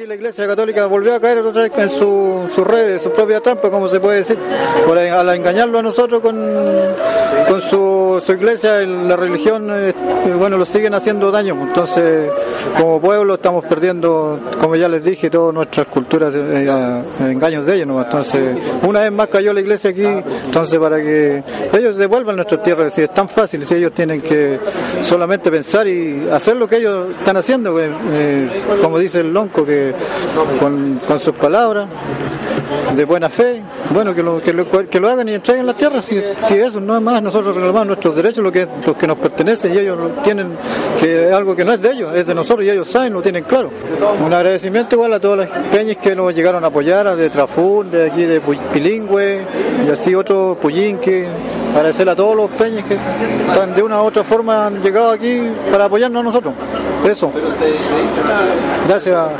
aquí la Iglesia Católica volvió a caer otra vez en su, su red, su propia trampa, como se puede decir, por al engañarlo a nosotros con, con su, su iglesia, la religión, eh, bueno, lo siguen haciendo daño. Entonces, como pueblo estamos perdiendo, como ya les dije, todas nuestras culturas, eh, engaños de ellos. ¿no? Entonces, una vez más cayó la iglesia aquí, entonces para que ellos devuelvan nuestra tierra, si es tan fácil, si ellos tienen que solamente pensar y hacer lo que ellos están haciendo, eh, como dice el lonco, que con, sus palabras de buena fe, bueno, que lo, que lo, que lo hagan y entreguen la tierra, si, si eso no es más, nosotros reclamamos nuestros derechos, lo que, lo que nos pertenece y ellos tienen que algo que no es de ellos, es de nosotros y ellos saben, lo tienen claro. Un agradecimiento igual a todas las peñas que nos llegaron a apoyar, de Trafún, de aquí de Pilingüe y así otros Puyinque, agradecer a todos los peñas que están de una u otra forma han llegado aquí para apoyarnos a nosotros. Eso. Gracias.